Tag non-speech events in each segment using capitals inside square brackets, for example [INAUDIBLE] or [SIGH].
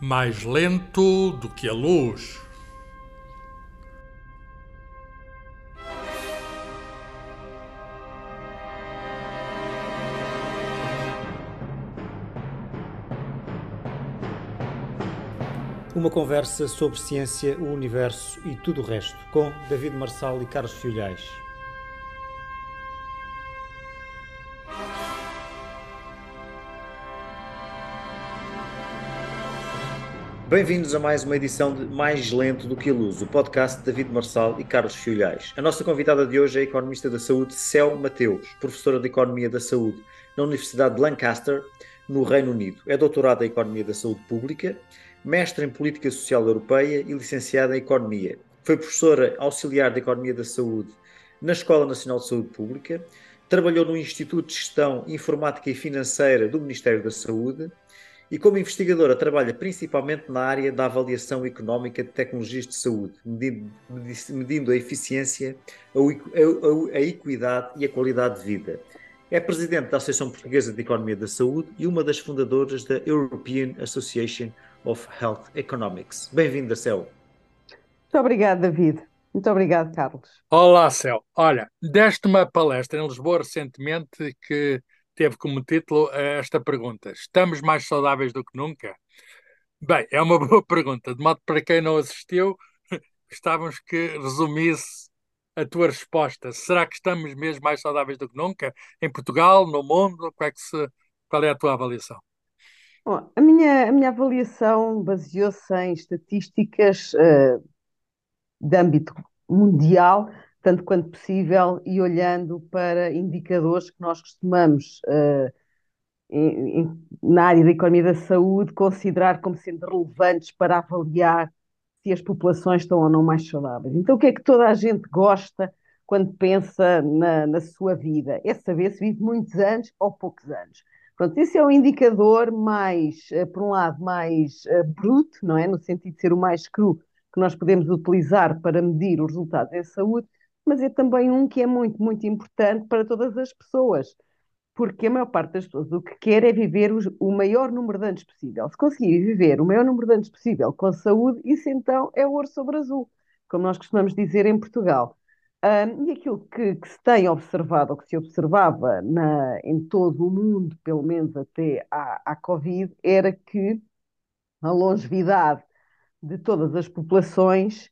mais lento do que a luz. Uma conversa sobre ciência, o universo e tudo o resto, com David Marçal e Carlos Filhais. Bem-vindos a mais uma edição de Mais Lento do que a Luz, o podcast de David Marçal e Carlos Filhais. A nossa convidada de hoje é a economista da saúde Céu Mateus, professora de Economia da Saúde na Universidade de Lancaster, no Reino Unido. É doutorada em Economia da Saúde Pública, mestre em Política Social Europeia e licenciada em Economia. Foi professora auxiliar de Economia da Saúde na Escola Nacional de Saúde Pública, trabalhou no Instituto de Gestão Informática e Financeira do Ministério da Saúde e, como investigadora, trabalha principalmente na área da avaliação económica de tecnologias de saúde, medindo, a eficiência, a, equidade e a qualidade de vida. É presidente da Associação Portuguesa de Economia da Saúde e uma das fundadoras da European Association of Health Economics. Bem-vinda, Céu. Muito obrigado, David. Muito obrigado, Carlos. Olá, Céu. Olha, deste uma palestra em Lisboa recentemente que teve como título eh, esta pergunta: Estamos mais saudáveis do que nunca? Bem, é uma [LAUGHS] boa pergunta. De modo para quem não assistiu, [LAUGHS] gostávamos que resumisse a tua resposta. Será que estamos mesmo mais saudáveis do que nunca? Em Portugal, no mundo? Qual é, se, qual é a tua avaliação? Bom, a, minha, a minha avaliação baseou-se em estatísticas uh, de âmbito mundial tanto quanto possível, e olhando para indicadores que nós costumamos, uh, em, em, na área da economia da saúde, considerar como sendo relevantes para avaliar se as populações estão ou não mais saudáveis. Então, o que é que toda a gente gosta quando pensa na, na sua vida? É saber se vive muitos anos ou poucos anos. Pronto, esse é o indicador mais, eh, por um lado, mais uh, bruto, não é? No sentido de ser o mais cru que nós podemos utilizar para medir os resultados em saúde, mas é também um que é muito, muito importante para todas as pessoas, porque a maior parte das pessoas o que quer é viver os, o maior número de anos possível. Se conseguir viver o maior número de anos possível com saúde, isso então é ouro sobre azul, como nós costumamos dizer em Portugal. Um, e aquilo que, que, se tem observado, ou que se observava na, em todo o mundo, pelo menos até à, à Covid, era que a longevidade de todas as populações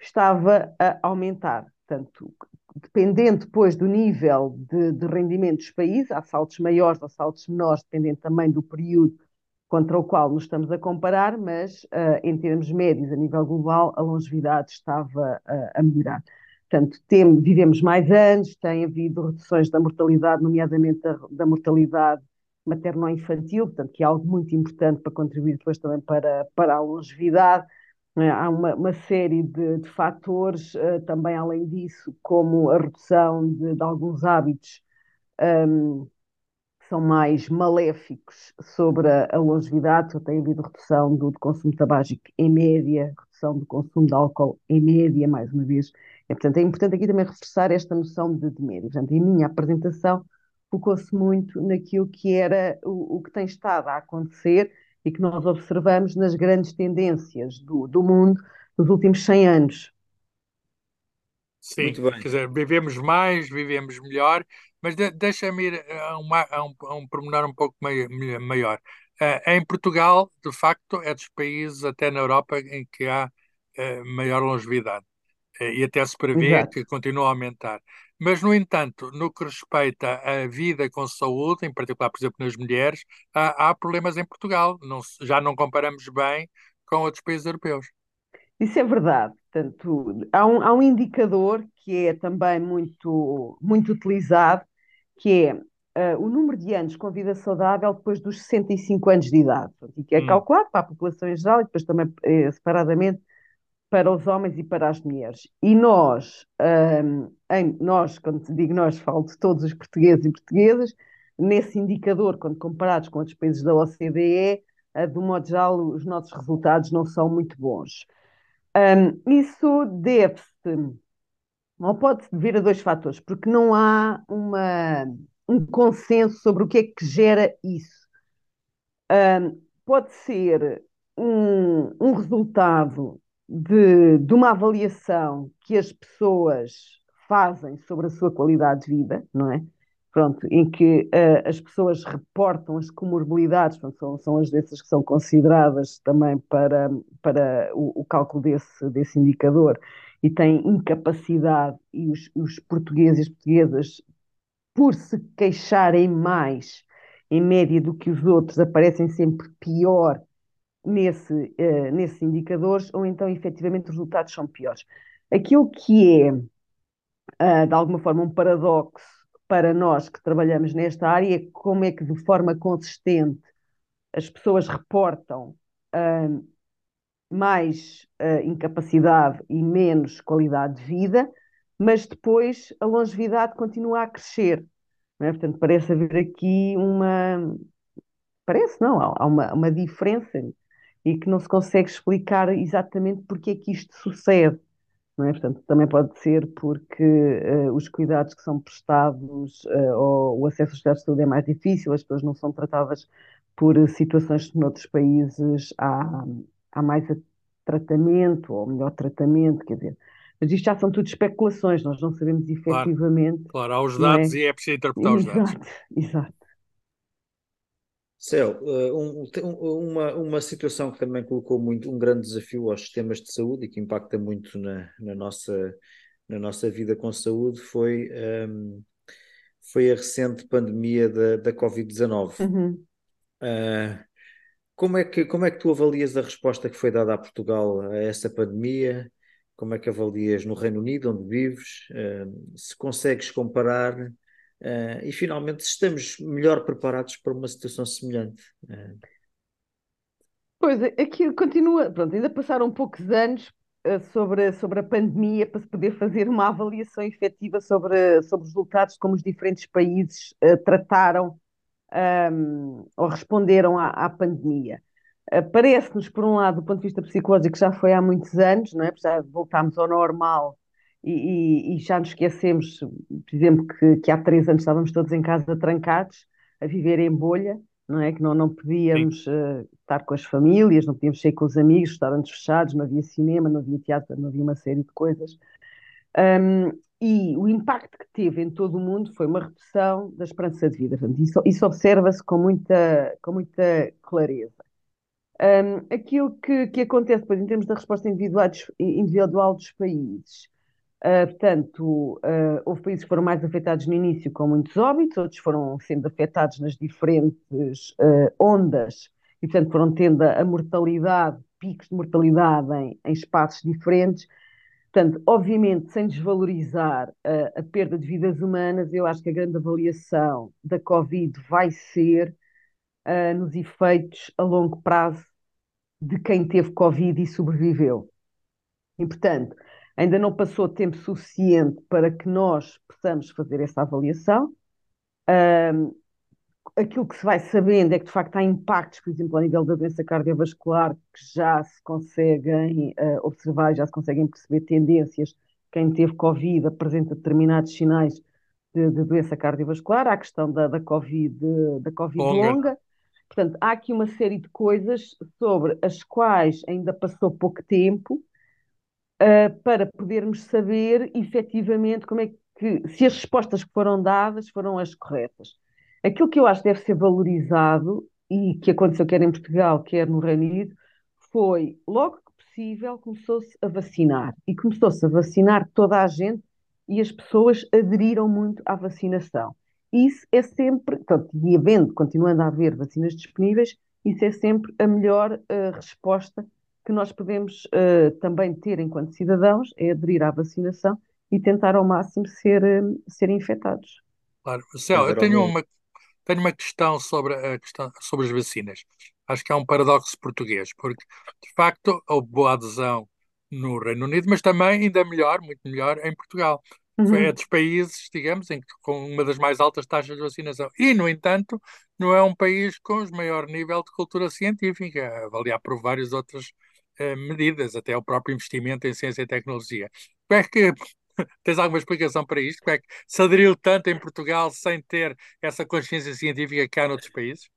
estava a aumentar. Portanto, dependendo depois do nível de, de rendimento dos países, há saltos maiores ou saltos menores, dependendo também do período contra o qual nos estamos a comparar, mas uh, em termos médios, a nível global, a longevidade estava uh, a melhorar. Portanto, tem, vivemos mais anos, tem havido reduções da mortalidade, nomeadamente da, da mortalidade materno-infantil, portanto, que é algo muito importante para contribuir depois também para, para a longevidade. É? Há uma, uma série de, de fatores, uh, também além disso, como a redução de, de alguns hábitos um, que são mais maléficos sobre a, a longevidade. Tem havido redução do, do, consumo tabágico em média, redução do consumo de álcool em média, mais uma vez. É, portanto, é importante aqui também reforçar esta noção de, de média. Portanto, em minha apresentação focou-se muito naquilo que era o, o que tem estado a acontecer e que nós observamos nas grandes tendências do, do mundo nos últimos 100 anos. Sim, quer dizer, vivemos mais, vivemos melhor, mas de, deixa-me ir a, uma, a, um, a um pormenor um pouco maior. Uh, em Portugal, de facto, é dos países, até na Europa, em que há uh, maior longevidade. Uh, e até se prevê Exato. que continua a aumentar. Mas, no entanto, no que respeita à vida com saúde, em particular, por exemplo, nas mulheres, há, há problemas em Portugal. Não, já não comparamos bem com outros países europeus. Isso é verdade. Portanto, há um, há um indicador que é também muito, muito utilizado, que é uh, o número de anos com vida saudável depois dos 65 anos de idade. E que é hum. calculado para a população em geral e depois também eh, separadamente para os homens e para as mulheres. E nós, um, em, nós, quando digo nós, falo de todos os portugueses e portuguesas, nesse indicador, quando comparados com outros países da OCDE, uh, do modo geral, os nossos resultados não são muito bons. Um, isso deve-se, ou pode-se dever a dois fatores, porque não há uma, um consenso sobre o que é que gera isso. Um, pode ser um, um resultado de, de uma avaliação que as pessoas fazem sobre a sua qualidade de vida, não é? Pronto, em que uh, as pessoas reportam as comorbilidades, pronto, são, são as doenças que são consideradas também para, para o, o cálculo desse, desse indicador, e têm incapacidade, e os, os portugueses e as portuguesas, por se queixarem mais, em média, do que os outros, aparecem sempre pior nesse, uh, nesses indicadores, ou então efetivamente os resultados são piores. Aquilo que é, uh, de alguma forma, um paradoxo para nós que trabalhamos nesta área é como é que, de forma consistente, as pessoas reportam uh, mais incapacidade e menos qualidade de vida, mas depois a longevidade continua a crescer. É? Portanto, parece haver aqui uma. Parece, não, há uma, uma diferença e que não se consegue explicar exatamente porque é que isto sucede. É? Portanto, também pode ser porque uh, os cuidados que são prestados uh, ou o acesso aos cuidados de saúde é mais difícil, as pessoas não são tratadas por situações que noutros países há, há mais tratamento ou melhor tratamento, quer dizer. Mas isto já são tudo especulações, nós não sabemos efetivamente. Claro, claro há os dados é? e é preciso interpretar exato, os dados. Exato. [LAUGHS] Céu, eh, um, uma, uma situação que também colocou muito um grande desafio aos sistemas de saúde e que impacta muito na, na nossa, na nossa vida com saúde foi, um, ehm, foi a recente pandemia da, da Covid-19. Uhum. Uh, como, é que, como é que tu avalias a resposta que foi dada a Portugal a essa pandemia? Como é que avalias no Reino Unido, onde vives? Uh, se consegues comparar Uh, e finalmente estamos melhor preparados para uma situação semelhante. Uh. Pois, aqui continua, pronto, ainda passaram poucos anos uh, sobre, sobre a pandemia para se poder fazer uma avaliação efetiva sobre, sobre os resultados como os diferentes países trataram um, ou responderam à, à pandemia. Parece-nos, por um lado, do ponto de vista psicológico, já foi há muitos anos, não é? já voltámos ao normal e, e, já nos esquecemos, por exemplo, que, que, há três anos estávamos todos em casa trancados, a viver em bolha, não é? Que não, não podíamos uh, estar com as famílias, não podíamos sair com os amigos, restaurantes fechados, não havia cinema, não havia teatro, não havia uma série de coisas. Um, e o impacto que teve em todo o mundo foi uma redução da esperança de vida. Isso, isso observa-se com muita, com muita clareza. Um, aquilo que, que acontece depois em termos da resposta individual, individual dos países Uh, portanto, uh, houve países que foram mais afetados no início com muitos óbitos, outros foram sendo afetados nas diferentes uh, ondas e, portanto, foram tendo a mortalidade, picos de mortalidade em, em espaços diferentes. Portanto, obviamente, sem desvalorizar a perda de vidas humanas, eu acho que a grande avaliação da Covid vai ser nos efeitos a longo prazo de quem teve Covid e sobreviveu. E, portanto, Ainda não passou tempo suficiente para que nós possamos fazer essa avaliação. Um, aquilo que se vai sabendo é que, de facto, há impactos, por exemplo, a nível da doença cardiovascular, que já se conseguem uh, observar, já se conseguem perceber tendências. Quem teve Covid apresenta determinados sinais de, de doença cardiovascular. Há a questão da, da Covid, da COVID longa. longa. Portanto, há aqui uma série de coisas sobre as quais ainda passou pouco tempo uh, para podermos saber efetivamente como é que, se as respostas que foram dadas foram as corretas. Aquilo que eu acho deve ser valorizado, e que aconteceu quer em Portugal, quer no Reino Unido, foi, logo que possível, começou-se a vacinar. E começou-se a vacinar toda a gente e as pessoas aderiram muito à vacinação. Isso é sempre, portanto, e havendo, continuando a haver vacinas disponíveis, isso é sempre a melhor uh, resposta que nós podemos uh, também ter enquanto cidadãos é aderir à vacinação e tentar ao máximo ser, uh, ser infectados. Claro. Céu, eu tenho uma, tenho uma questão sobre, a questão sobre as vacinas. Acho que é um paradoxo português, porque de facto houve boa adesão no Reino Unido, mas também ainda melhor, muito melhor, em Portugal. Uhum. Foi é dos países, digamos, em que, com uma das mais altas taxas de vacinação. E, no entanto, não é um país com o maior nível de cultura científica, avaliar por vários outros eh, medidas, até o próprio investimento em ciência e tecnologia. Como é que [LAUGHS] tens alguma explicação para isto? Como é que se aderiu tanto em Portugal sem ter essa consciência científica que há noutros países?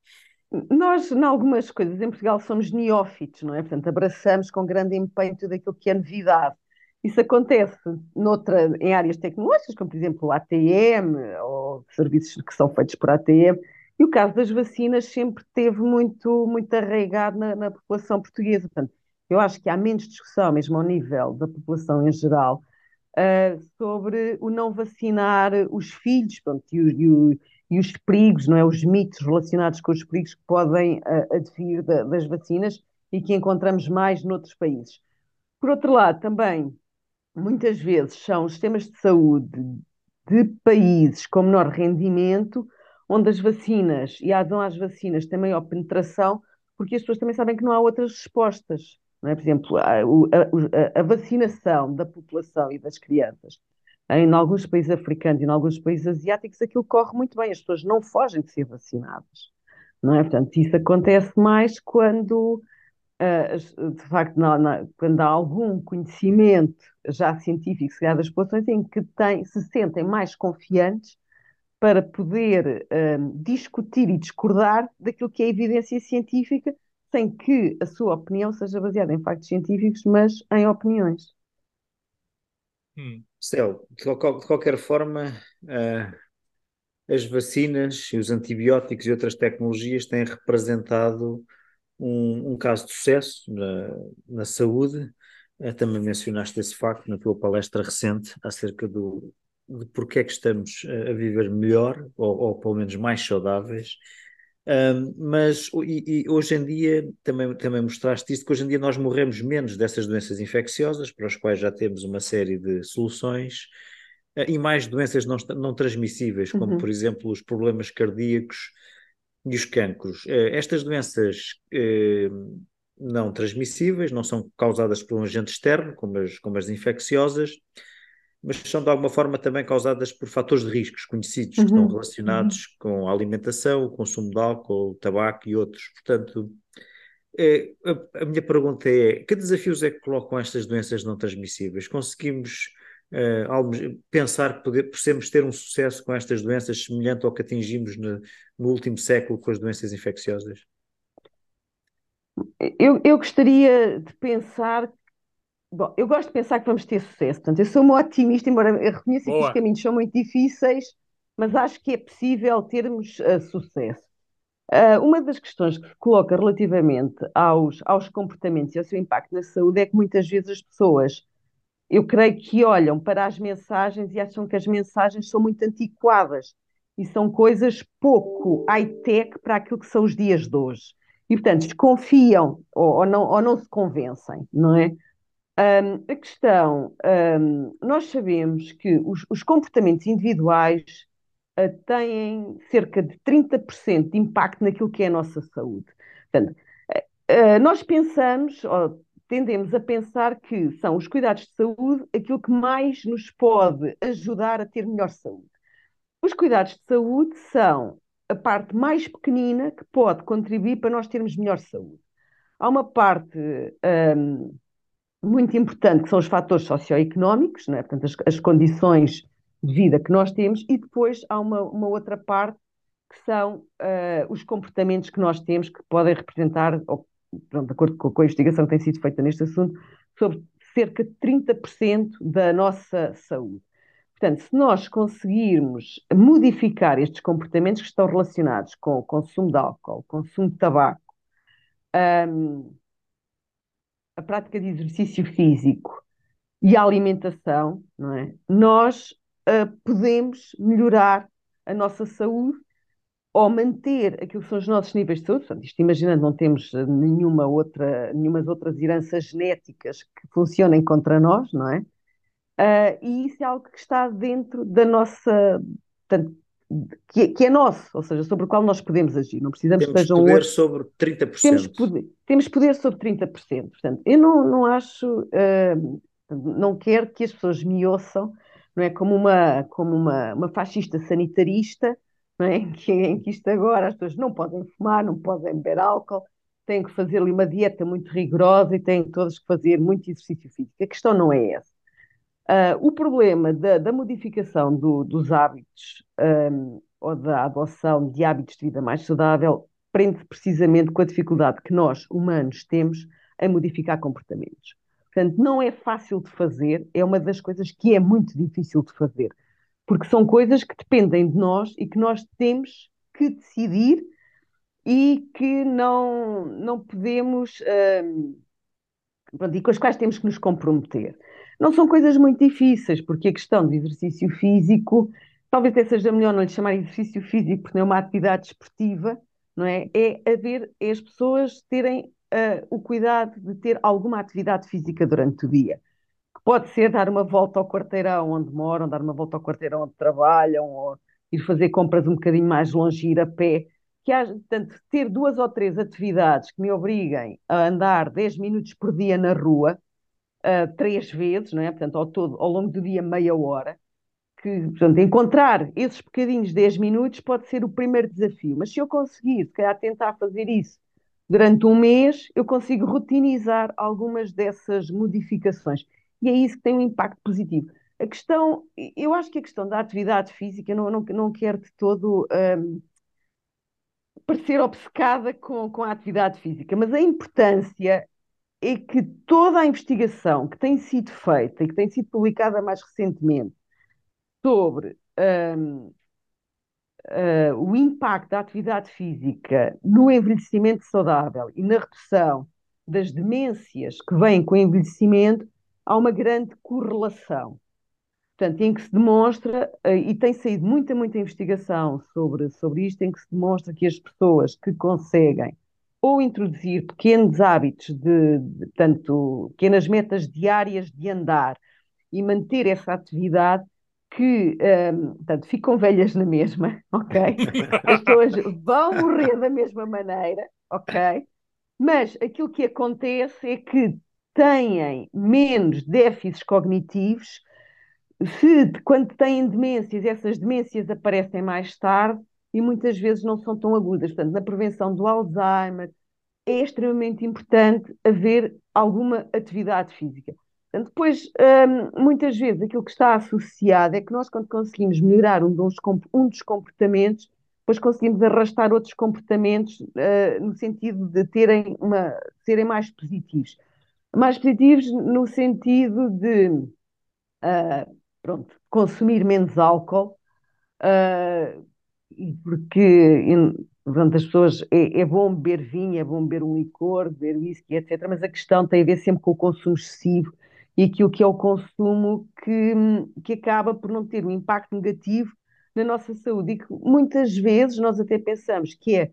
Nós, em algumas coisas, em Portugal somos neófitos, não é? Portanto, abraçamos com grande empenho tudo aquilo que é novidade. Isso acontece noutra, em áreas tecnológicas, como por exemplo o ATM ou serviços que são feitos por ATM. E o caso das vacinas sempre teve muito, muito arraigado na, na população portuguesa. Portanto, eu acho que há menos discussão, mesmo ao nível da população em geral, uh, sobre o não vacinar os filhos pronto, e, o, e, os perigos, não é? os mitos relacionados com os perigos que podem uh, advir da, das vacinas e que encontramos mais noutros países. Por outro lado, também, muitas vezes são os sistemas de saúde de países com menor rendimento, onde as vacinas, e adesão às vacinas tem maior penetração, porque as pessoas também sabem que não há outras respostas. É? Por exemplo, a, a, a, vacinação da população e das crianças em alguns países africanos e em alguns países asiáticos aquilo corre muito bem, as pessoas não fogem de ser vacinadas. Não é? Portanto, isso acontece mais quando, uh, de facto, não, não, quando há algum conhecimento já científico chegado às populações em que tem, se sentem mais confiantes para poder uh, discutir e discordar daquilo que é evidência científica sem que a sua opinião seja baseada em factos científicos, mas em opiniões. Hum. Céu, de, de, qualquer forma, uh, as vacinas e os antibióticos e outras tecnologias têm representado um, um caso de sucesso na, na saúde. Uh, também mencionaste esse facto na tua palestra recente acerca do, de porque é que estamos a viver melhor, ou, ou pelo menos mais saudáveis, um, mas e, e hoje em dia também, também mostraste isso, que hoje em dia nós morremos menos dessas doenças infecciosas, para as quais já temos uma série de soluções, uh, e mais doenças não, não transmissíveis, como uhum. por exemplo os problemas cardíacos e os cancros. Uh, estas doenças uh, não transmissíveis não são causadas por um agente externo, como as, como as infecciosas, mas são de alguma forma também causadas por fatores de riscos conhecidos, uhum. que estão relacionados uhum. com a alimentação, o consumo de álcool, tabaco e outros. Portanto, é, a, a, minha pergunta é: que desafios é que colocam estas doenças não transmissíveis? Conseguimos uh, pensar que poder, possamos ter um sucesso com estas doenças semelhante ao que atingimos no, no último século com as doenças infecciosas? Eu, eu gostaria de pensar Bom, eu gosto de pensar que vamos ter sucesso. Portanto, eu sou uma otimista, embora eu reconheça Boa. que os caminhos são muito difíceis, mas acho que é possível termos uh, sucesso. Uh, uma das questões que se coloca relativamente aos, aos comportamentos e ao seu impacto na saúde é que muitas vezes as pessoas, eu creio que olham para as mensagens e acham que as mensagens são muito antiquadas e são coisas pouco high-tech para aquilo que são os dias de hoje. E, portanto, desconfiam ou, ou, não, ou não se convencem, não é? Um, a questão, um, nós sabemos que os, os comportamentos individuais uh, têm cerca de 30% de impacto naquilo que é a nossa saúde. Portanto, uh, nós pensamos, ou tendemos a pensar que são os cuidados de saúde aquilo que mais nos pode ajudar a ter melhor saúde. Os cuidados de saúde são a parte mais pequenina que pode contribuir para nós termos melhor saúde. Há uma parte um, muito importante, que são os fatores socioeconómicos, né? portanto, as, as, condições de vida que nós temos, e depois há uma, uma outra parte que são uh, os comportamentos que nós temos que podem representar, ou, pronto, de acordo com, a investigação que tem sido feita neste assunto, sobre cerca de 30% da nossa saúde. Portanto, se nós conseguirmos modificar estes comportamentos que estão relacionados com o consumo de álcool, consumo de tabaco, um, a prática de exercício físico e a alimentação, não é? nós uh, podemos melhorar a nossa saúde ou manter aquilo que são os nossos níveis de saúde. Portanto, isto imaginando, não temos nenhuma outra, nenhumas outras heranças genéticas que funcionem contra nós, não é? Uh, e isso é algo que está dentro da nossa, portanto, que, é, que, é nosso, ou seja, sobre o qual nós podemos agir. Não precisamos temos que sejam poder sobre 30%. Temos poder, temos poder sobre 30%. Portanto, eu não, não acho, uh, não quero que as pessoas me ouçam não é, como uma, como uma, uma fascista sanitarista, não é, [LAUGHS] em, que, em que isto agora as pessoas não podem fumar, não podem beber álcool, têm que fazer ali uma dieta muito rigorosa e têm todas que fazer muito exercício físico. A questão não é essa. Uh, o problema da, da modificação do, dos hábitos um, ou da adoção de hábitos de vida mais saudável prende precisamente com a dificuldade que nós, humanos, temos em modificar comportamentos. Portanto, não é fácil de fazer, é uma das coisas que é muito difícil de fazer, porque são coisas que dependem de nós e que nós temos que decidir e que não, não podemos. Hum, e com as quais temos que nos comprometer. Não são coisas muito difíceis, porque a questão do exercício físico, talvez até seja melhor não lhe chamar exercício físico, porque não é uma atividade esportiva, não é? É haver, é as pessoas terem uh, o cuidado de ter alguma atividade física durante o dia. Pode ser dar uma volta ao quarteirão onde moram, dar uma volta ao quarteirão onde trabalham, ou ir fazer compras um bocadinho mais longe, ir a pé. Que haja, portanto, ter duas ou três atividades que me obriguem a andar 10 minutos por dia na rua, uh, três vezes, não é? portanto, ao, todo, ao longo do dia, meia hora, que, portanto, encontrar esses bocadinhos 10 minutos pode ser o primeiro desafio. Mas se eu conseguir, se calhar, tentar fazer isso durante um mês, eu consigo rutinizar algumas dessas modificações. E é isso que tem um impacto positivo. A questão, eu acho que a questão da atividade física, não, não, não quero de todo um, parecer obcecada com, com a atividade física, mas a importância é que toda a investigação que tem sido feita e que tem sido publicada mais recentemente sobre um, uh, eh, o impacto da atividade física no envelhecimento saudável e na redução das demências que vêm com o envelhecimento, há uma grande correlação. Portanto, em que se demonstra, uh, e tem saído muita, muita investigação sobre, sobre isto, em que se demonstra que as pessoas que conseguem ou introduzir pequenos hábitos de, de tanto pequenas metas diárias de andar e manter essa atividade, que um, portanto, ficam velhas na mesma, [LAUGHS] ok? As pessoas vão morrer da mesma maneira, ok? Mas aquilo que acontece é que têm menos déficits cognitivos, se quando têm demências, essas demências aparecem mais tarde e muitas vezes não são tão agudas. Portanto, na prevenção do Alzheimer é extremamente importante haver alguma atividade física. Depois, hum, muitas vezes, aquilo que está associado é que nós, quando conseguimos melhorar um dos, um dos comportamentos, depois conseguimos arrastar outros comportamentos uh, no sentido de terem uma, serem mais positivos. Mais positivos no sentido de uh, pronto, consumir menos álcool, uh, porque portanto, as pessoas é, é, bom beber vinho, é bom beber um licor, beber whisky, etc. Mas a questão tem a ver sempre com o consumo excessivo e aquilo que é o consumo que, que acaba por não ter um impacto negativo na nossa saúde e que muitas vezes nós até pensamos que é,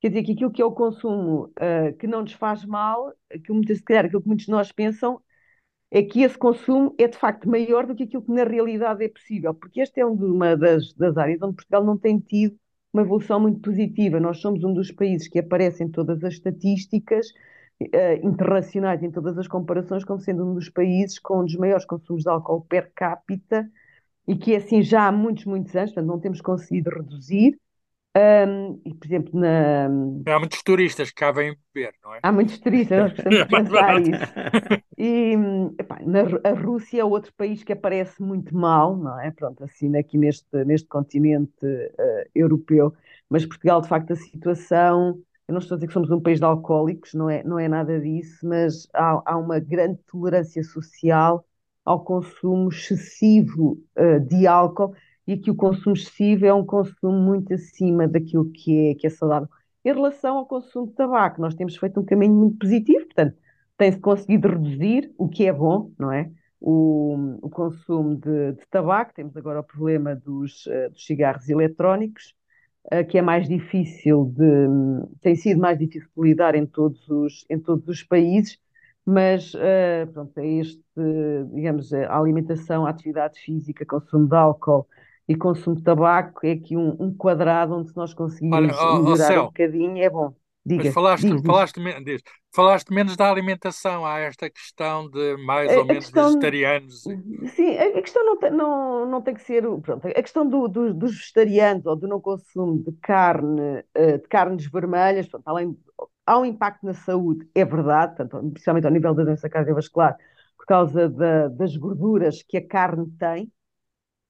quer dizer, que aquilo que é o consumo uh, que não nos faz mal, que muitas, se calhar aquilo que muitos de nós pensam é que esse consumo é de facto maior do que aquilo que na realidade é possível, porque esta é uma das, das áreas onde Portugal não tem tido uma evolução muito positiva. Nós somos um dos países que aparecem em todas as estatísticas uh, internacionais, em todas as comparações, como sendo um dos países com um dos maiores consumos de álcool per capita e que assim já há muitos, muitos anos, portanto não temos conseguido reduzir. Um, e, por exemplo, na... Há muitos turistas que cá vêm beber, não é? Há muitos turistas, nós precisamos [LAUGHS] pensar isso. E epá, na, a Rússia é outro país que aparece muito mal, não é? Pronto, assim, aqui neste, neste continente uh, europeu, mas Portugal, de facto, a situação eu não estou a dizer que somos um país de alcoólicos, não é, não é nada disso, mas há, há uma grande tolerância social ao consumo excessivo uh, de álcool e que o consumo excessivo é um consumo muito acima daquilo que é, que é saudável. Em relação ao consumo de tabaco, nós temos feito um caminho muito positivo, portanto, tem-se conseguido reduzir, o que é bom, não é? O, o consumo de, de, tabaco, temos agora o problema dos, uh, dos cigarros eletrónicos, uh, que é mais difícil de, tem sido mais difícil de lidar em todos os, em todos os países, mas uh, pronto, é este, digamos, a alimentação, a atividade física, consumo de álcool e consumo de tabaco é aqui um, um quadrado onde se nós conseguimos Olha, oh, melhorar oh, um bocadinho, é bom. Diga, Mas falaste, diz, falaste, diz. falaste menos da alimentação, há esta questão de mais a, ou menos questão, vegetarianos. Sim, a, questão não tem, não, não tem que ser. Pronto, a questão do, do, dos vegetarianos ou do não consumo de carne, eh, de carnes vermelhas, pronto, além, há um impacto na saúde, é verdade, tanto, principalmente ao nível da doença cardiovascular, por causa da, das gorduras que a carne tem.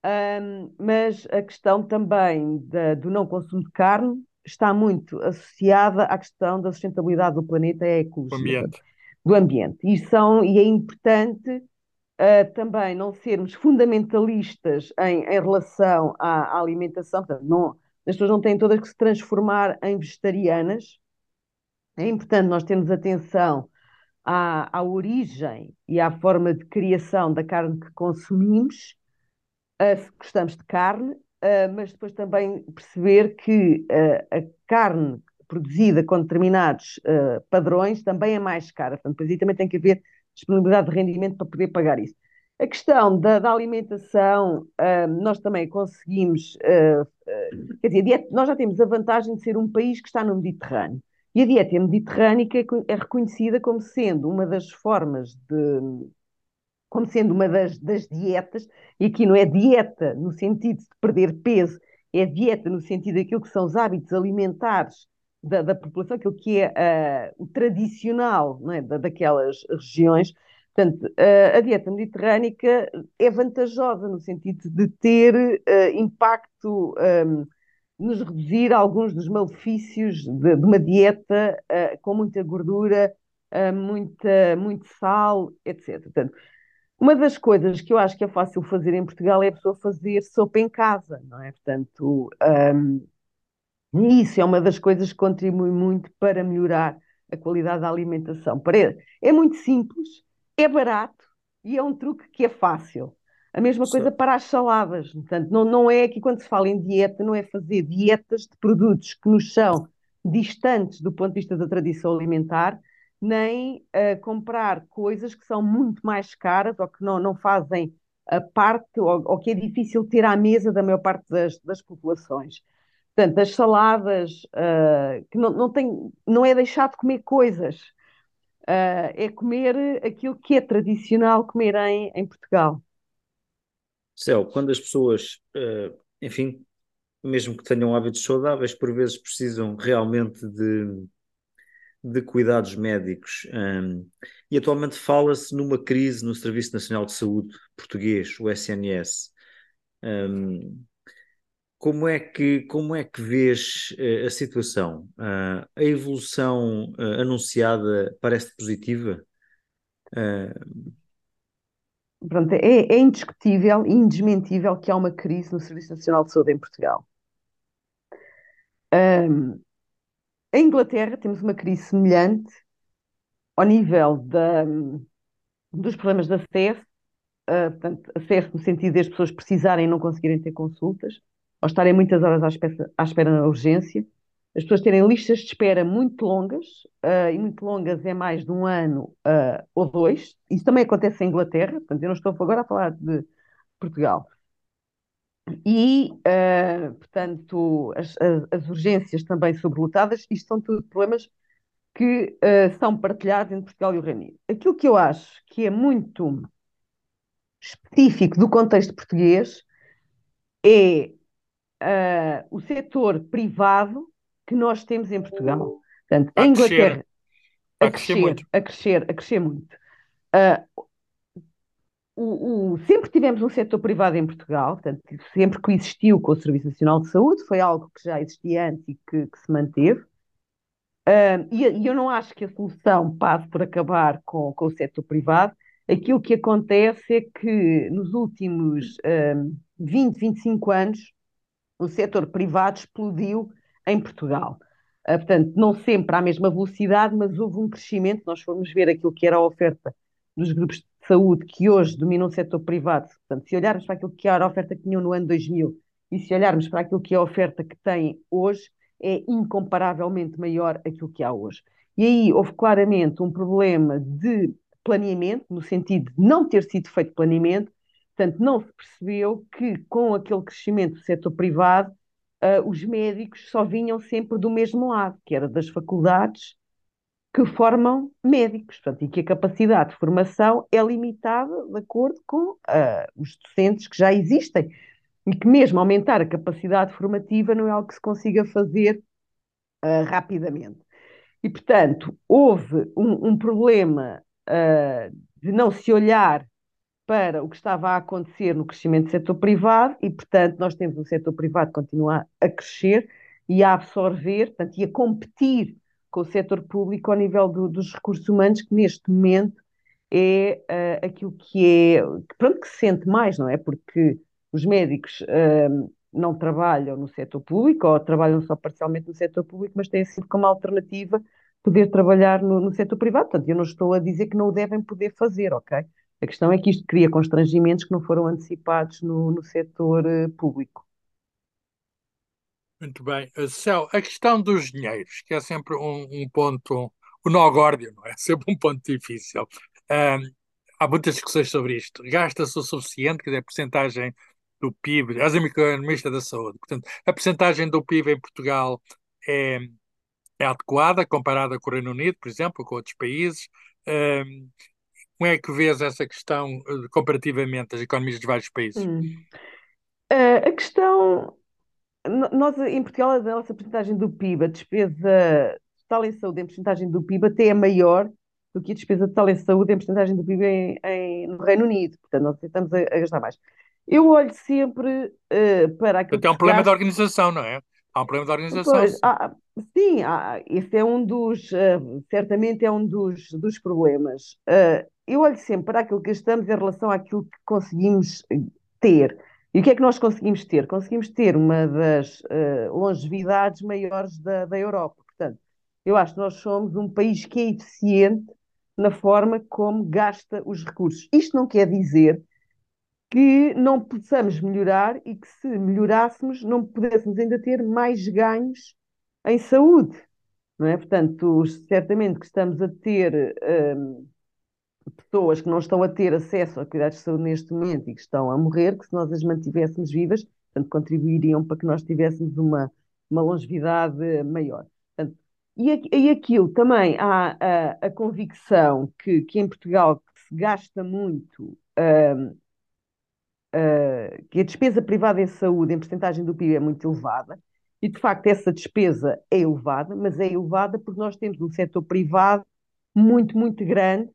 Um, mas a questão também da, do não consumo de carne está muito associada à questão da sustentabilidade do planeta e à ecologia. Ambiente. Do ambiente. E, são, e é importante uh, também não sermos fundamentalistas em, em relação à, à alimentação. Portanto, não, as pessoas não têm todas que se transformar em vegetarianas. É importante nós termos atenção à, à origem e à forma de criação da carne que consumimos, gostamos de carne, uh, mas depois também perceber que uh, a carne produzida com determinados padrões também é mais cara. Portanto, depois aí também tem que haver disponibilidade de rendimento para poder pagar isso. A questão da, da alimentação, nós também conseguimos, quer dizer, nós já temos a vantagem de ser um país que está no Mediterrâneo. E a dieta mediterrânica é reconhecida como sendo uma das formas de. Como sendo uma das, das dietas, e aqui não é dieta no sentido de perder peso, é dieta no sentido daquilo que são os hábitos alimentares da, da população, aquilo que é uh, o tradicional é, da, daquelas regiões. Portanto, uh, a dieta mediterrânica é vantajosa no sentido de ter uh, impacto. Um, nos reduzir alguns dos malefícios de, de uma dieta com muita gordura, muita, muito sal, etc. Portanto, uma das coisas que eu acho que é fácil fazer em Portugal é a pessoa fazer sopa em casa, não é? Portanto, um, isso é uma das coisas que contribui muito para melhorar a qualidade da alimentação. É muito simples, é barato e é um truque que é fácil. A mesma coisa para as saladas. Portanto, não, não é aqui quando se fala em dieta, não é fazer dietas de produtos que nos são distantes do ponto de vista da tradição alimentar, nem comprar coisas que são muito mais caras ou que não, não fazem a parte, ou, ou que é difícil ter à mesa da maior parte das, das populações. Portanto, as saladas, uh, que não, não, tem, não é deixar de comer coisas, uh, é comer aquilo que é tradicional comer em, em Portugal. Céu, quando as pessoas, uh, enfim, mesmo que tenham hábitos saudáveis, por vezes precisam realmente de, de cuidados médicos. Um, e atualmente fala-se numa crise no Serviço Nacional de Saúde português, o SNS. Um, como é que, como é que vês uh, a situação? Uh, a evolução uh, anunciada parece positiva? pronto, é, é indiscutível e indesmentível que há uma crise no Serviço Nacional de Saúde em Portugal. Um, em Inglaterra temos uma crise semelhante ao nível da, dos problemas de acesso, uh, portanto, acesso no sentido de as pessoas precisarem e não conseguirem ter consultas, ou estarem muitas horas à espera, à espera na urgência, as pessoas terem listas de espera muito longas, uh, e muito longas é mais de um ano uh, ou dois. Isso também acontece em Inglaterra, portanto, eu não estou agora a falar de Portugal. E, uh, portanto, as, as, as, urgências também sobrelotadas, isto são tudo problemas que são partilhados entre Portugal e o Reino Unido. Aquilo que eu acho que é muito específico do contexto português é o setor privado que nós temos em Portugal. Portanto, a Inglaterra a, a crescer, muito. a crescer, a crescer muito. O, o, sempre tivemos um setor privado em Portugal, portanto, sempre coexistiu com o Serviço Nacional de Saúde, foi algo que já existia antes e que, que se manteve. Uh, e, e, eu não acho que a solução passe por acabar com, com o setor privado. Aquilo que acontece é que nos últimos uh, 20, 25 anos o setor privado explodiu em Portugal. Uh, portanto, não sempre à mesma velocidade, mas houve um crescimento. Nós formos ver aquilo que era a oferta dos grupos de saúde que hoje dominam o setor privado. Portanto, se olharmos para aquilo que era a oferta que tinham no ano 2000 e se olharmos para aquilo que é a oferta que têm hoje, é incomparavelmente maior aquilo que há hoje. E aí houve claramente um problema de planeamento, no sentido de não ter sido feito planeamento, portanto, não se percebeu que com aquele crescimento do setor privado uh, os médicos só vinham sempre do mesmo lado, que era das faculdades que formam médicos, portanto, e que a capacidade de formação é limitada de acordo com uh, os docentes que já existem, e que mesmo aumentar a capacidade formativa não é algo que se consiga fazer uh, rapidamente. E, portanto, houve um, um problema uh, de não se olhar para o que estava a acontecer no crescimento do setor privado e, portanto, nós temos um setor privado que continua a crescer e a absorver, portanto, e a competir com o setor público ao nível do, dos recursos humanos, que neste momento é uh, aquilo que é, pronto, que se sente mais, não é? Porque os médicos uh, não trabalham no setor público ou trabalham só parcialmente no setor público, mas têm sempre como alternativa poder trabalhar no, no setor privado. Portanto, eu não estou a dizer que não o devem poder fazer, ok? A questão é que isto cria constrangimentos que não foram antecipados no, no setor uh, público. Muito bem. Eh, Céu, a questão dos dinheiros, que é sempre um, um ponto, o nó górdio, não é? [LAUGHS] Sempre um ponto difícil. Um, há muitas discussões sobre isto. Gasta-se o suficiente, quer dizer, a porcentagem do PIB, as economista da saúde. Portanto, a porcentagem do PIB em Portugal é, é adequada, comparada com o Reino Unido, por exemplo, com outros países. Um, como é que vês essa questão eh, comparativamente às economias de vários países? Hum. Uh, a questão nós, em Portugal, a nossa porcentagem do PIB, a despesa total em saúde em porcentagem do PIB até é maior do que a despesa total em saúde em porcentagem do PIB em, em, no Reino Unido. Portanto, nós estamos a, a gastar mais. Eu olho sempre uh, para aquilo Portanto, é um problema da organização, não é? Há um problema da organização. Pois, há, sim, há, esse é um dos, uh, certamente é um dos, dos problemas. Uh, eu olho sempre para aquilo que gastamos em relação àquilo que conseguimos ter. E o que é que nós conseguimos ter? Conseguimos ter uma das uh, longevidades maiores da, da Europa. Portanto, eu acho que nós somos um país que é eficiente na forma como gasta os recursos. Isto não quer dizer que não possamos melhorar e que se melhorássemos não pudéssemos ainda ter mais ganhos em saúde. Não é? Portanto, certamente que estamos a ter um, pessoas que não estão a ter acesso a cuidados de saúde neste momento e que estão a morrer, que se nós as mantivéssemos vivas, portanto, contribuiriam para que nós tivéssemos uma, uma longevidade maior. Portanto, e, e aquilo também há a, a convicção que, que em Portugal se gasta muito, uh, que a despesa privada em saúde em porcentagem do PIB é muito elevada, e de facto essa despesa é elevada, mas é elevada porque nós temos um setor privado muito, muito grande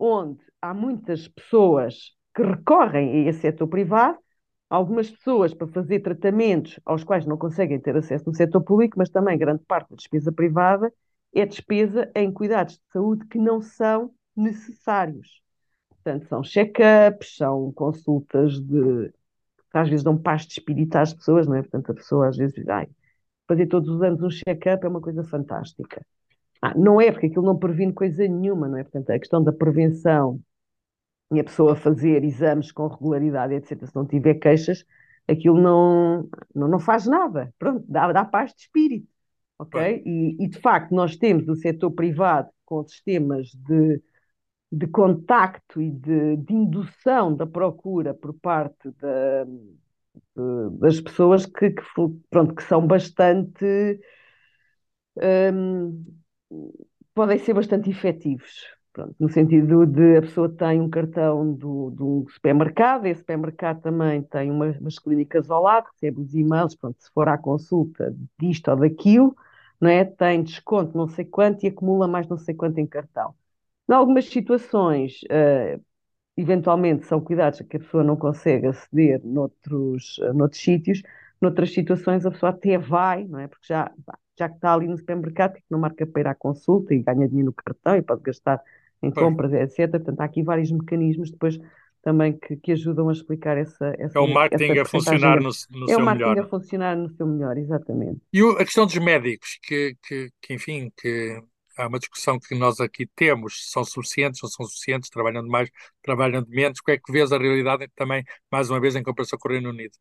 onde há muitas pessoas que recorrem a esse setor privado, algumas pessoas para fazer tratamentos aos quais não conseguem ter acesso no setor público, mas também grande parte da despesa privada é despesa em cuidados de saúde que não são necessários. Portanto, são check-ups, são consultas de. às vezes dão paz de espírito às pessoas, não é? Portanto, a pessoa às vezes diz, ai, fazer todos os anos um check-up é uma coisa fantástica. Ah, não é, porque aquilo não previne coisa nenhuma, não é? Portanto, a questão da prevenção e a pessoa fazer exames com regularidade, etc., se não tiver queixas, aquilo não, não, não faz nada. Pronto, dá, dá paz de espírito. Ok? E, e, de facto, nós temos o setor privado com sistemas de, de contacto e de, de indução da procura por parte da, de, das pessoas que, que, pronto, que são bastante. Hum, podem ser bastante efetivos. Pronto, no sentido de a pessoa tem um cartão do, do supermercado, esse supermercado também tem umas, umas clínicas ao lado, recebe os e-mails, pronto, se for à consulta disto ou daquilo, não é? tem desconto não sei quanto e acumula mais não sei quanto em cartão. Em algumas situações, uh, eventualmente são cuidados que a pessoa não consegue aceder noutros, noutros sítios, noutras situações a pessoa até vai, não é? Porque já, já que está ali no supermercado, que não marca para ir à consulta e ganha dinheiro no cartão e pode gastar em compras, etc. Portanto, há aqui vários mecanismos depois também que, que ajudam a explicar essa, essa É o marketing a funcionar no, no é seu melhor. É o marketing melhor. a funcionar no seu melhor, exatamente. E a questão dos médicos, que, que, que enfim, que há uma discussão que nós aqui temos, são suficientes, não são suficientes, trabalham de mais, trabalham de menos, como é que vês a realidade também, mais uma vez, em comparação com o Reino Unido?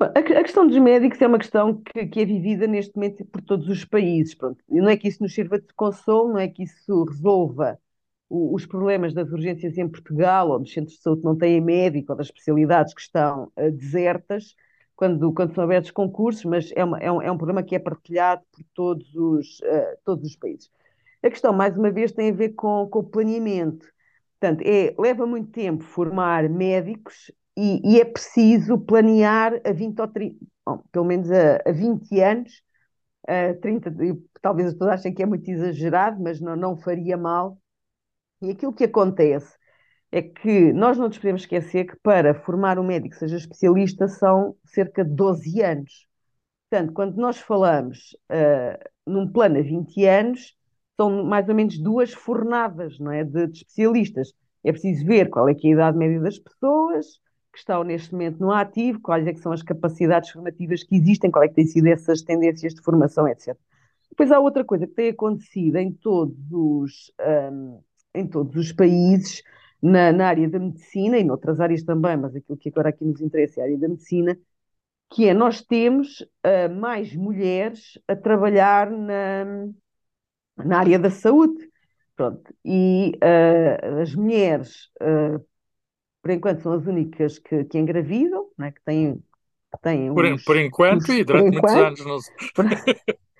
A, questão dos médicos é uma questão que, que, é vivida neste momento por todos os países. Pronto. Não é que isso nos sirva de consolo, não é que isso resolva o, os problemas das urgências em Portugal, ou dos centros de saúde que não têm médico, ou das especialidades que estão uh, desertas, quando, quando são abertos concursos, mas é, uma, é, um, é um problema que é partilhado por todos os, uh, todos os países. A questão, mais uma vez, tem a ver com, com o planeamento. Portanto, é, leva muito tempo formar médicos e, e, é preciso planear a 20 ou 30, bom, pelo menos a, a 20 anos, a 30, talvez as pessoas achem que é muito exagerado, mas não, não faria mal. E aquilo que acontece é que nós não nos podemos esquecer que para formar um médico seja especialista são cerca de 12 anos. Portanto, quando nós falamos uh, num plano a 20 anos, são mais ou menos duas fornadas não é, de, de especialistas. É preciso ver qual é, é a idade média das pessoas que estão neste momento no ativo, quais é que são as capacidades formativas que existem, qual é que têm sido essas tendências de formação, etc. Depois há outra coisa que tem acontecido em todos os, um, em todos os países, na, na, área da medicina e noutras áreas também, mas aquilo que agora aqui nos interessa é a área da medicina, que é nós temos uh, mais mulheres a trabalhar na, na área da saúde. Pronto. E uh, as mulheres, uh, por enquanto, são as únicas que, que engravidam, né, que têm, que têm por, os, por enquanto os, e durante muitos anos. Não [LAUGHS]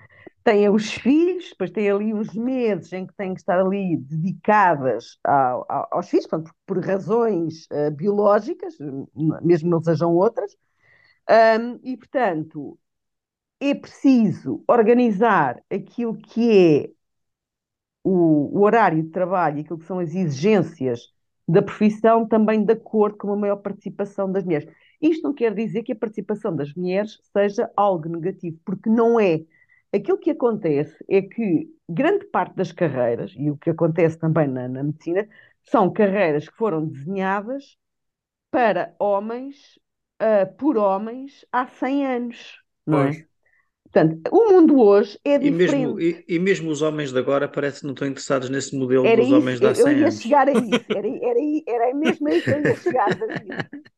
têm os filhos, depois têm ali uns meses em que têm que estar ali dedicadas ao, ao, aos filhos, portanto, por, por razões uh, biológicas, mesmo não sejam outras, um, e, portanto, é preciso organizar aquilo que é o, o, horário de trabalho e aquilo que são as exigências da profissão também de acordo com a maior participação das mulheres. Isto não quer dizer que a participação das mulheres seja algo negativo, porque não é. Aquilo que acontece é que grande parte das carreiras, e o que acontece também na, na medicina, são carreiras que foram desenhadas para homens uh, por homens há 100 anos, não é? pois. é? Portanto, o mundo hoje é diferente. E mesmo, e, e mesmo os homens de agora parece que não estão interessados nesse modelo era dos isso, homens de há 100 anos. Eu ia chegar a isso, era, era, era mesmo aí que eu ia chegar.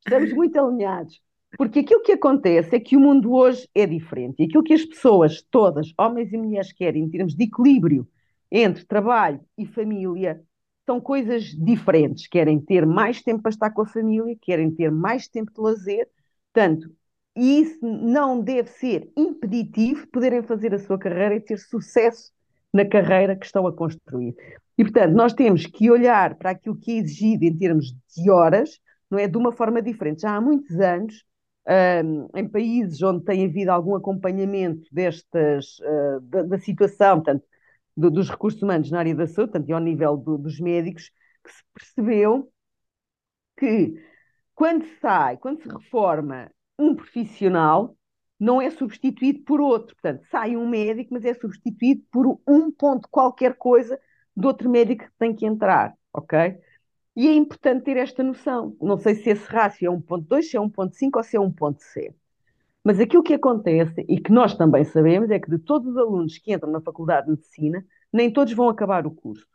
Estamos muito alinhados. Porque aquilo que acontece é que o mundo hoje é diferente. E aquilo que as pessoas todas, homens e mulheres, querem em termos de equilíbrio entre trabalho e família, são coisas diferentes. Querem ter mais tempo para estar com a família, querem ter mais tempo de lazer. Portanto, isso não deve ser impeditivo de poderem fazer a sua carreira e ter sucesso na carreira que estão a construir. E, portanto, nós temos que olhar para aquilo que é exigido em termos de horas, não é? De uma forma diferente. Já há muitos anos, um, em países onde tem havido algum acompanhamento destas, uh, da, da, situação, portanto, do, dos recursos humanos na área da saúde, portanto, e ao nível do, dos médicos, que se percebeu que quando sai, quando se reforma um profissional, não é substituído por outro. Portanto, sai um médico, mas é substituído por um ponto qualquer coisa de outro médico que tem que entrar, ok? E é importante ter esta noção. Não sei se esse rácio é 1.2, se é 1.5 ou se é 1.7. Mas aquilo que acontece, e que nós também sabemos, é que de todos os alunos que entram na Faculdade de Medicina, nem todos vão acabar o curso.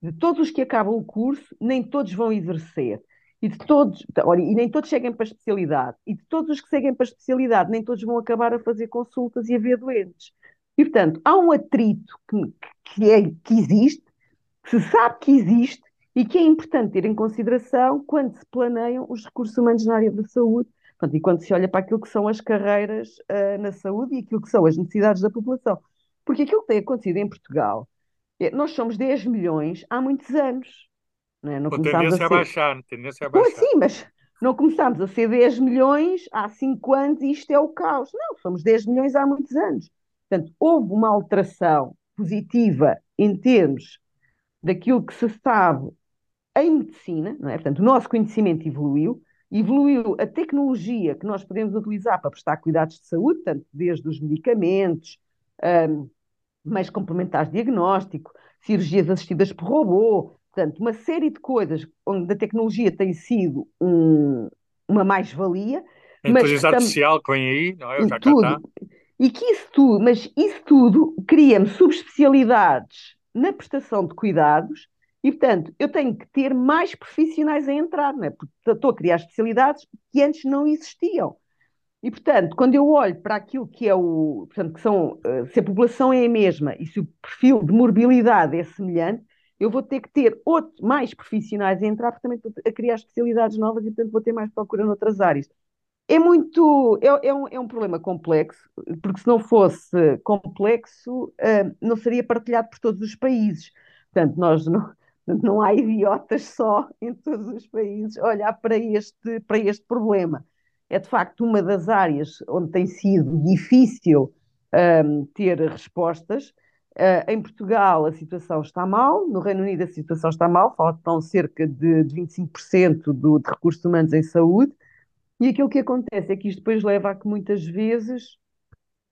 De todos os que acabam o curso, nem todos vão exercer. E de todos, olha, e nem todos seguem para a especialidade. E de todos os que seguem para a especialidade, nem todos vão acabar a fazer consultas e a ver doentes. E, portanto, há um atrito que, que, é, que existe, que se sabe que existe e que é importante ter em consideração quando se planeiam os recursos humanos na área da saúde Portanto, e quando se olha para aquilo que são as carreiras uh, na saúde e aquilo que são as necessidades da população. Porque aquilo que tem acontecido em Portugal, é, nós somos 10 milhões há muitos anos. Não é? A tendência a, ser... a baixar, tendência a baixar. Pois sim, mas não começámos a ser 10 milhões há 5 anos e isto é o caos. Não, somos 10 milhões há muitos anos. Portanto, houve uma alteração positiva em termos daquilo que se sabe em medicina, não é? Portanto, o nosso conhecimento evoluiu, evoluiu a tecnologia que nós podemos utilizar para prestar cuidados de saúde, tanto desde os medicamentos, um, mais complementares de diagnóstico, cirurgias assistidas por robô, portanto, uma série de coisas onde a tecnologia tem sido um, uma mais-valia. A inteligência artificial que vem aí, não é? Já tudo. Está. E que isso tudo, mas isso tudo cria-me subespecialidades na prestação de cuidados e, portanto, eu tenho que ter mais profissionais a entrar, não é? Porque estou a criar especialidades que antes não existiam. E, portanto, quando eu olho para aquilo que é o. Portanto, que são. Eh, se a população é a mesma e se o perfil de morbilidade é semelhante, eu vou ter que ter outro, mais profissionais a entrar, porque também estou a criar especialidades novas e, portanto, vou ter mais procura noutras áreas. É muito. É, é, um, é um problema complexo, porque se não fosse complexo, uh, não seria partilhado por todos os países. Portanto, nós não não há idiotas só em todos os países olhar para este, para este problema. É de facto uma das áreas onde tem sido difícil um, ter respostas. Uh, em Portugal a situação está mal, no Reino Unido a situação está mal, faltam cerca de, de 25% do, de recursos humanos em saúde, e aquilo que acontece é que isto depois leva a que muitas vezes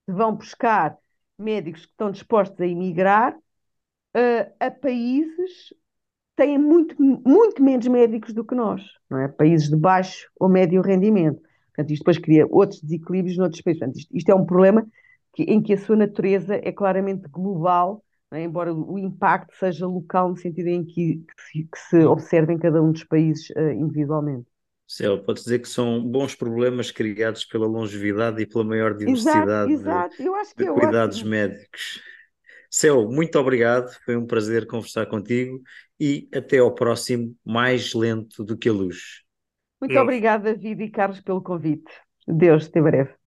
vão buscar médicos que estão dispostos a emigrar uh, a países têm muito, muito menos médicos do que nós, não é? Países de baixo ou médio rendimento. Portanto, isto depois cria outros desequilíbrios noutros países. Portanto, isto, isto é um problema que, em que a sua natureza é claramente global, é? embora o impacto seja local no sentido em que, que, se, que se observa em cada um dos países uh, individualmente. Céu, pode dizer que são bons problemas criados pela longevidade e pela maior diversidade exato, exato. Eu acho que de é cuidados ótimo. médicos. Céu, muito obrigado, foi um prazer conversar contigo e até ao próximo, mais lento do que a luz. Muito Deus. obrigada, David e Carlos, pelo convite. Deus, até breve.